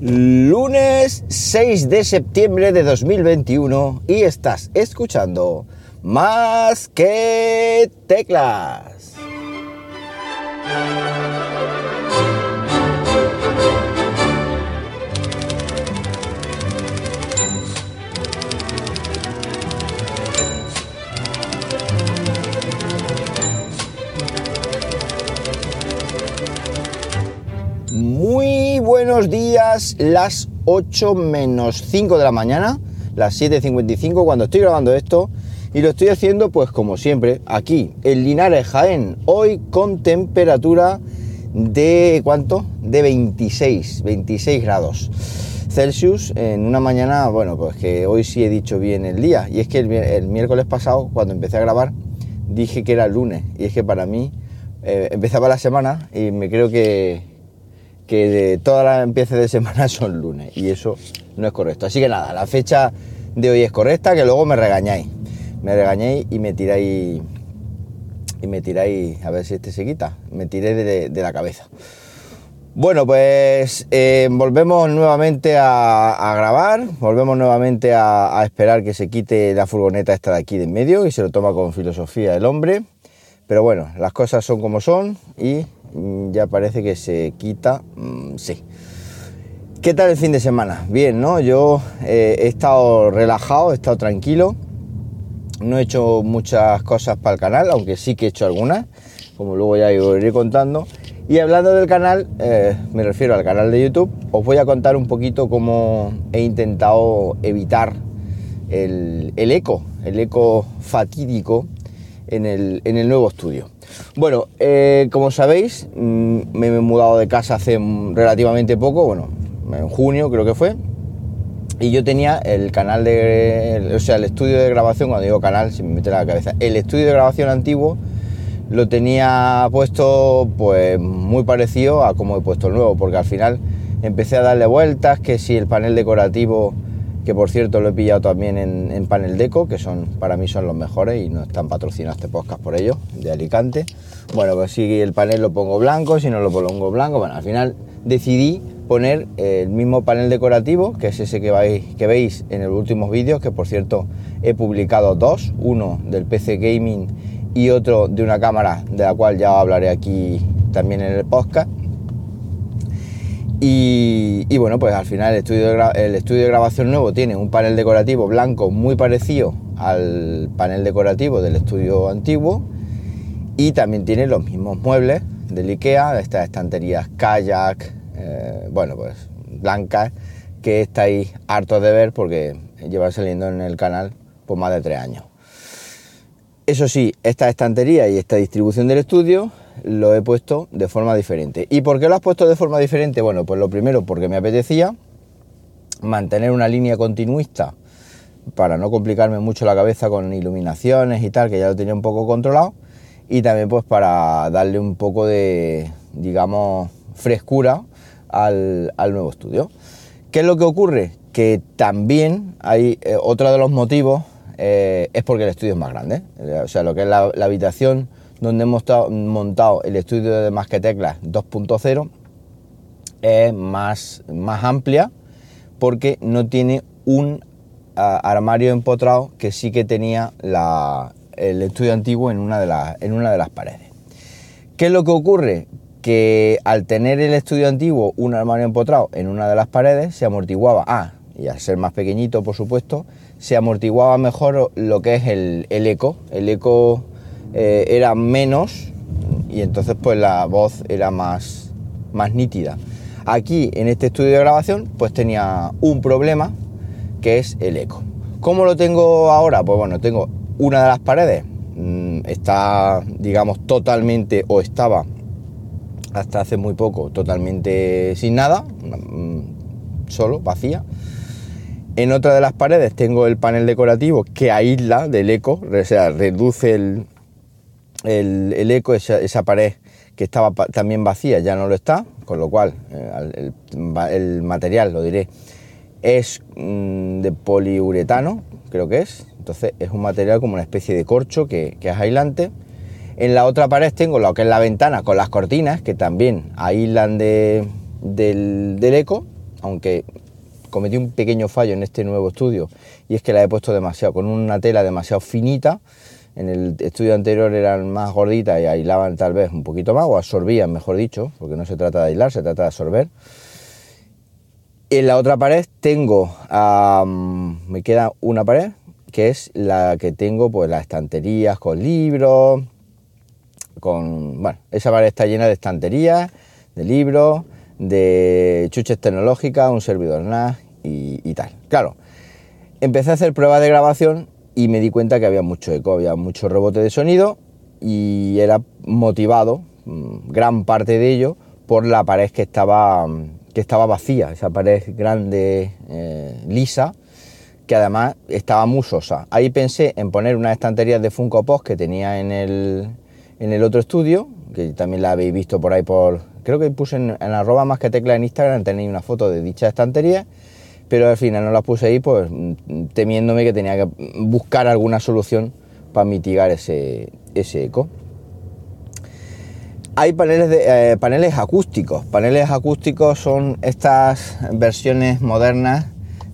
Lunes 6 de septiembre de 2021 y estás escuchando más que teclas. Días, las 8 menos 5 de la mañana, las 7.55 cuando estoy grabando esto y lo estoy haciendo pues como siempre aquí en Linares Jaén, hoy con temperatura de ¿cuánto? De 26, 26 grados Celsius en una mañana, bueno pues que hoy sí he dicho bien el día y es que el, miércoles pasado cuando empecé a grabar dije que era lunes y es que para mí eh, empezaba la semana y me creo que, que todas las empieces de semana son lunes y eso no es correcto. Así que nada, la fecha de hoy es correcta, que luego me regañáis. Me regañáis y me tiráis y me tiráis, a ver si este se quita, me tiré de, la cabeza. Bueno, pues eh, volvemos nuevamente a, grabar, volvemos nuevamente a, a, esperar que se quite la furgoneta esta de aquí de en medio y se lo toma con filosofía el hombre. Pero bueno, las cosas son como son y ya parece que se quita, mm, sí. ¿Qué tal el fin de semana? Bien, ¿no? Yo eh, he estado relajado, he estado tranquilo, no he hecho muchas cosas para el canal, aunque sí que he hecho algunas, como luego ya iré contando. Y hablando del canal, eh, me refiero al canal de YouTube, os voy a contar un poquito cómo he intentado evitar el, eco, el eco fatídico en el nuevo estudio. Bueno, eh, como sabéis, mm, me he mudado de casa hace relativamente poco, bueno, en junio creo que fue, y yo tenía el canal de, o sea, el estudio de grabación, cuando digo canal, se me mete la cabeza, el estudio de grabación antiguo lo tenía puesto pues muy parecido a como he puesto el nuevo, porque al final empecé a darle vueltas, que si el panel decorativo que por cierto lo he pillado también en, Panel Deco, que son para mí son los mejores y no están patrocinados este podcast por ellos, de Alicante. Bueno, pues si el panel lo pongo blanco, si no lo pongo blanco, bueno, al final decidí poner el mismo panel decorativo, que es ese que, que veis en los últimos vídeos, que por cierto he publicado dos, uno del PC Gaming y otro de una cámara de la cual ya hablaré aquí también en el podcast. Y, bueno, pues al final el estudio, de el estudio grabación nuevo tiene un panel decorativo blanco muy parecido al panel decorativo del estudio antiguo y también tiene los mismos muebles del IKEA, estas estanterías kayak, eh, bueno, pues blancas, que estáis hartos de ver porque llevan saliendo en el canal por más de tres años. Eso sí, esta estantería y esta distribución del estudio lo he puesto de forma diferente. ¿Y por qué lo has puesto de forma diferente? Bueno, pues lo primero porque me apetecía mantener una línea continuista para no complicarme mucho la cabeza con iluminaciones y tal, que ya lo tenía un poco controlado, y también pues para darle un poco de, digamos, frescura al, nuevo estudio. ¿Qué es lo que ocurre? Que también hay eh, otro de los motivos eh, es porque el estudio es más grande, o sea, lo que es la habitación donde hemos montado el estudio de Más que Teclas 2.0 es más, más amplia porque no tiene un armario empotrado que sí que tenía el estudio antiguo en una, de en una de las paredes. ¿Qué es lo que ocurre? Que al tener el estudio antiguo un armario empotrado en una de las paredes se amortiguaba, ah, y al ser más pequeñito por supuesto, se amortiguaba mejor lo que es el, el eco, el eco eh, era menos y entonces pues la voz era más, más nítida. Aquí en este estudio de grabación pues tenía un problema que es el eco. ¿Cómo lo tengo ahora? Pues bueno, tengo una de las paredes, mm, está digamos totalmente o estaba hasta hace muy poco totalmente sin nada, mm, solo, vacía. En otra de las paredes tengo el panel decorativo que aísla del eco, o sea, reduce el, el, eco, esa, pared que estaba también vacía ya no lo está, con lo cual eh, el, material, lo diré, es mm, de poliuretano, creo que es, entonces es un material como una especie de corcho que, es aislante. En la otra pared tengo lo que es la ventana con las cortinas, que también aíslan del, eco, aunque cometí un pequeño fallo en este nuevo estudio y es que la he puesto demasiado, con una tela demasiado finita. En el estudio anterior eran más gorditas y aislaban tal vez un poquito más, o absorbían, mejor dicho, porque no se trata de aislar, se trata de absorber. En la otra pared tengo, me queda una pared, que es la que tengo, pues las estanterías con libros, con, bueno, esa pared está llena de estanterías, de libros, de chuches tecnológicas, un servidor NAS y, tal. Claro, empecé a hacer pruebas de grabación y me di cuenta que había mucho eco, había mucho rebote de sonido y era motivado, mm, gran parte de ello, por la pared que estaba, que estaba vacía, esa pared grande, eh, lisa, que además estaba musosa. Ahí pensé en poner unas estanterías de Funko Pop que tenía en el, en el otro estudio, que también la habéis visto por ahí por... Creo que puse en, en arroba más que tecla en Instagram, tenéis una foto de dicha estantería, pero al final no la puse ahí pues temiéndome que tenía que buscar alguna solución para mitigar ese, ese eco. Hay paneles, de, eh, paneles acústicos. Paneles acústicos son estas versiones modernas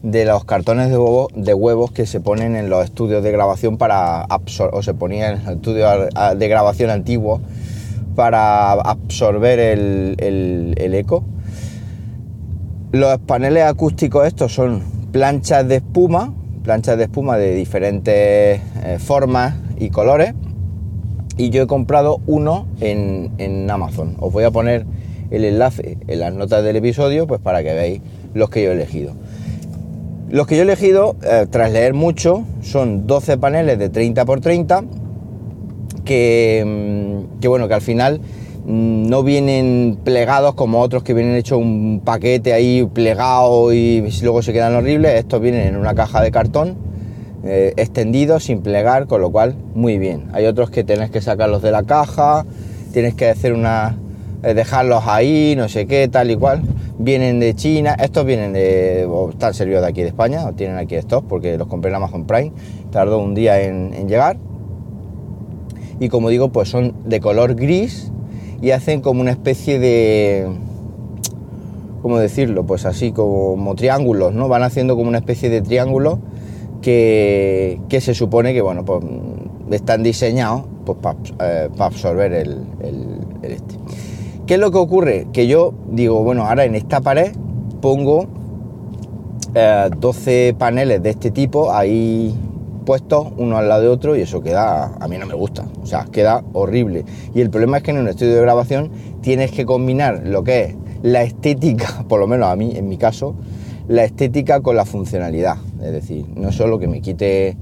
de los cartones de, huevo, de huevos que se ponen en los estudios de grabación para absorber, o se ponían en de grabación antiguos para absorber el, eco. Los paneles acústicos estos son planchas de espuma, planchas de espuma de diferentes eh, formas y colores. Y yo he comprado uno en, en Amazon. Os voy a poner el enlace en las notas del episodio pues para que veáis los que yo he elegido. Los que yo he elegido, eh, tras leer mucho, son 12 paneles de 30 x 30 que, que bueno, que al final mm, no vienen plegados como otros que vienen hecho un paquete ahí plegado y luego se quedan horribles. Estos vienen en una caja de cartón eh, extendidos sin plegar, con lo cual muy bien. Hay otros que tenés que sacarlos de la caja, tienes que hacer una eh, dejarlos ahí, no sé qué, tal y cual vienen de China, estos vienen de, o están servidos de aquí de España, tienen aquí estos porque los compré en Amazon Prime, tardó un día en, llegar. Y como digo, pues son de color gris y hacen como una especie de, ¿cómo decirlo? Pues así como triángulos, ¿no? Van haciendo como una especie de triángulo que, que se supone que, bueno, pues están diseñados pues, para eh, absorber el, este. ¿Qué es lo que ocurre? Que yo digo, bueno, ahora en esta pared pongo 12 eh, paneles de este tipo ahí puestos uno al lado de otro y eso queda, a mí no me gusta, o sea, queda horrible. Y el problema es que en un estudio de grabación tienes que combinar lo que es la estética, por lo menos a mí, en mi caso, la estética con la funcionalidad. Es decir, no solo que me quite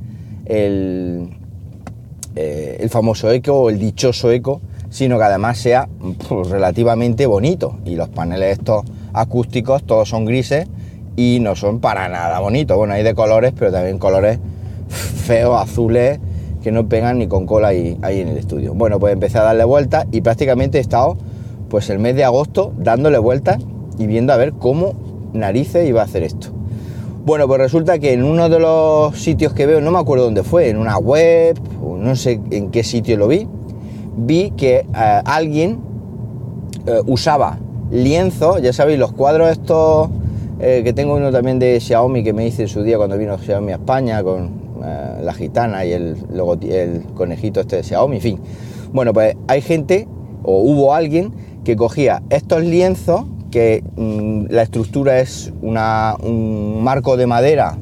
el, eh, el famoso eco o el dichoso eco, sino que además sea pues, relativamente bonito. Y los paneles estos acústicos todos son grises y no son para nada bonitos. Bueno, hay de colores, pero también colores feos, azules, que no pegan ni con cola ahí, en el estudio. Bueno, pues empecé a darle vueltas y prácticamente he estado pues el mes de agosto dándole vueltas y viendo a ver cómo narices iba a hacer esto. Bueno, pues resulta que en uno de los sitios que veo, no me acuerdo dónde fue, en una web, o no sé en qué sitio lo vi, vi que eh, alguien eh, usaba lienzo, ya sabéis, los cuadros estos eh, que tengo uno también de Xiaomi que me hice en su día cuando vino Xiaomi a España con la gitana y el, conejito este de Xiaomi, en fin. Bueno, pues hay gente o hubo alguien que cogía estos lienzos que mm, la estructura es una, un marco de madera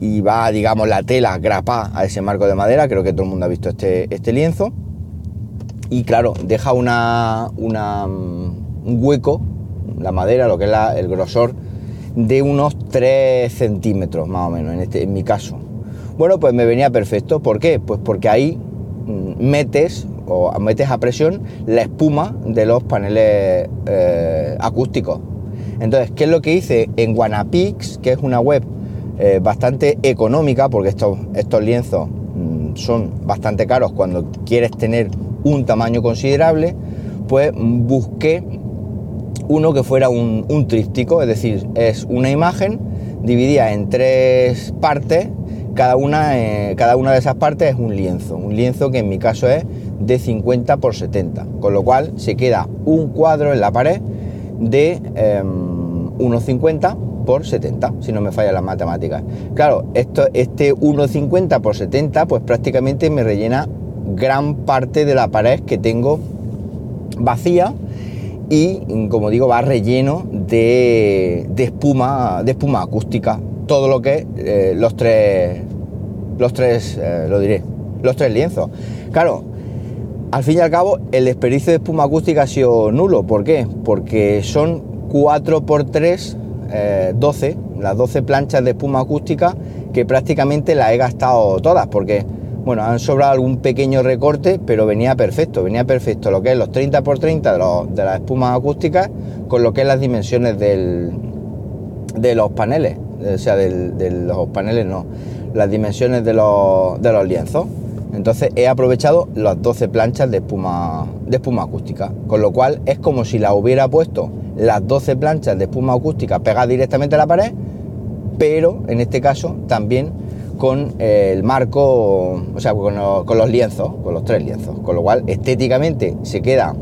y va, digamos, la tela grapa a ese marco de madera, creo que todo el mundo ha visto este, este lienzo, y claro, deja una, mm, un hueco, la madera, lo que es el grosor, de unos 3 centímetros más o menos, en, este, en mi caso. Bueno, pues me venía perfecto. ¿Por qué? Pues porque ahí mm, metes o metes a presión la espuma de los paneles eh, acústicos. Entonces, ¿qué es lo que hice? En Wanapix, que es una web eh, bastante económica, porque estos, estos lienzos mm, son bastante caros cuando quieres tener un tamaño considerable, pues busqué uno que fuera un, tríptico, es decir, es una imagen dividida en tres partes, cada una, eh, cada una de esas partes es un lienzo, un lienzo que en mi caso es de 50 por 70, con lo cual se queda un cuadro en la pared de em, son 1,50 por 70, si no me fallan las matemáticas. Claro, esto, este 1,50 por 70, pues prácticamente me rellena gran parte de la pared que tengo vacía y, como digo, va relleno de, espuma, de espuma acústica. Todo lo que eh, los tres, los tres, eh, lo diré, los tres lienzos. Claro, al fin y al cabo, el desperdicio de espuma acústica ha sido nulo. ¿Por qué? Porque son 4 por 3 12, las 12 planchas de espuma acústica que prácticamente las he gastado todas porque, bueno, han sobrado algún pequeño recorte, pero venía perfecto, venía perfecto lo que es los 30 x 30 de, los, de las espumas acústicas con lo que es las dimensiones del, de los paneles, o sea, de los paneles no, las dimensiones de los, de los lienzos. Entonces he aprovechado las 12 planchas de espuma, de espuma acústica, con lo cual es como si la hubiera puesto las 12 planchas de espuma acústica pegadas directamente a la pared, pero en este caso también con el marco, o sea, con los, lienzos, con los tres lienzos, con lo cual estéticamente se queda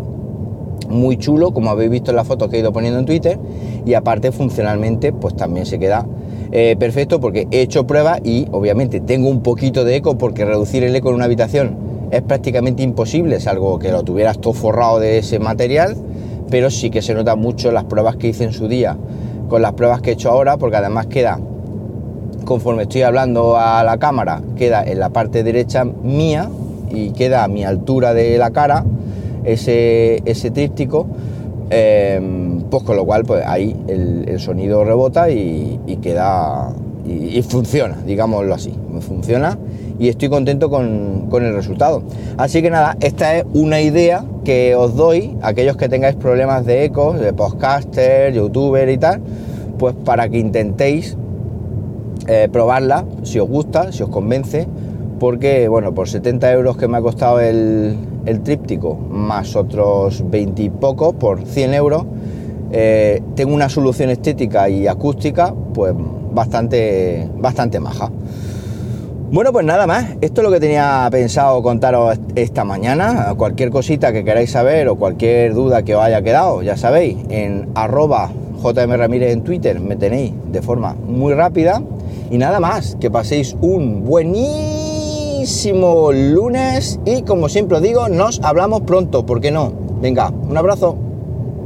muy chulo, como habéis visto en las fotos que he ido poniendo en Twitter, y aparte funcionalmente, pues también se queda eh, perfecto porque he hecho pruebas y obviamente tengo un poquito de eco porque reducir el eco en una habitación es prácticamente imposible, salvo que lo tuvieras todo forrado de ese material pero sí que se nota mucho las pruebas que hice en su día. Con las pruebas que he hecho ahora, porque además queda, conforme estoy hablando a la cámara, queda en la parte derecha mía y queda a mi altura de la cara ese, ese tríptico, em, pues con lo cual pues ahí el, sonido rebota y, queda y, funciona, digámoslo así, funciona y estoy contento con, con el resultado. Así que nada, esta es una idea que os doy, aquellos que tengáis problemas de ecos, de podcaster, youtuber y tal, pues para que intentéis eh, probarla, si os gusta, si os convence, porque bueno, por 70 euros que me ha costado el, tríptico, más otros 20 y poco por 100 euros, eh, tengo una solución estética y acústica, pues bastante, bastante maja. Bueno, pues nada más. Esto es lo que tenía pensado contaros esta mañana. Cualquier cosita que queráis saber o cualquier duda que os haya quedado, ya sabéis, en arroba JM en Twitter me tenéis de forma muy rápida. Y nada más, que paséis un buenísimo lunes y como siempre os digo, nos hablamos pronto, ¿por qué no? Venga, un abrazo.